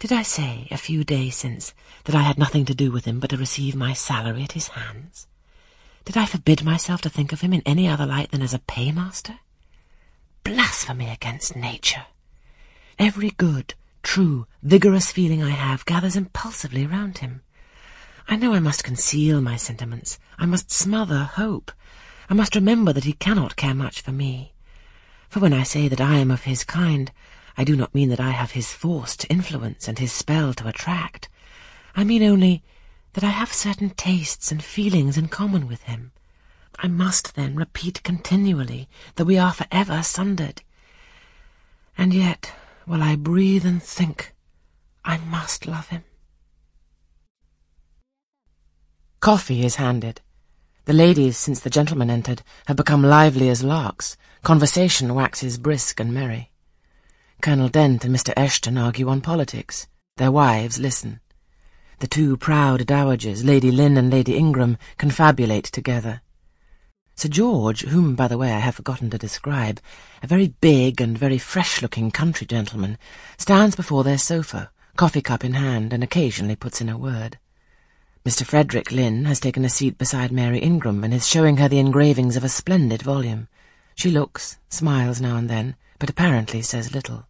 Did I say a few days since that I had nothing to do with him but to receive my salary at his hands? Did I forbid myself to think of him in any other light than as a paymaster? Blasphemy against nature! Every good, true, vigorous feeling I have gathers impulsively round him. I know I must conceal my sentiments. I must smother hope. I must remember that he cannot care much for me. For when I say that I am of his kind, I do not mean that I have his force to influence and his spell to attract. I mean only that I have certain tastes and feelings in common with him. I must then repeat continually that we are for ever sundered. And yet, while I breathe and think, I must love him. Coffee is handed. The ladies, since the gentlemen entered, have become lively as larks. Conversation waxes brisk and merry. Colonel Dent and Mr. Eshton argue on politics. Their wives listen. The two proud dowagers, Lady Lynn and Lady Ingram, confabulate together. Sir George, whom, by the way, I have forgotten to describe, a very big and very fresh-looking country gentleman, stands before their sofa, coffee cup in hand, and occasionally puts in a word. Mr. Frederick Lynn has taken a seat beside Mary Ingram and is showing her the engravings of a splendid volume. She looks, smiles now and then, but apparently says little.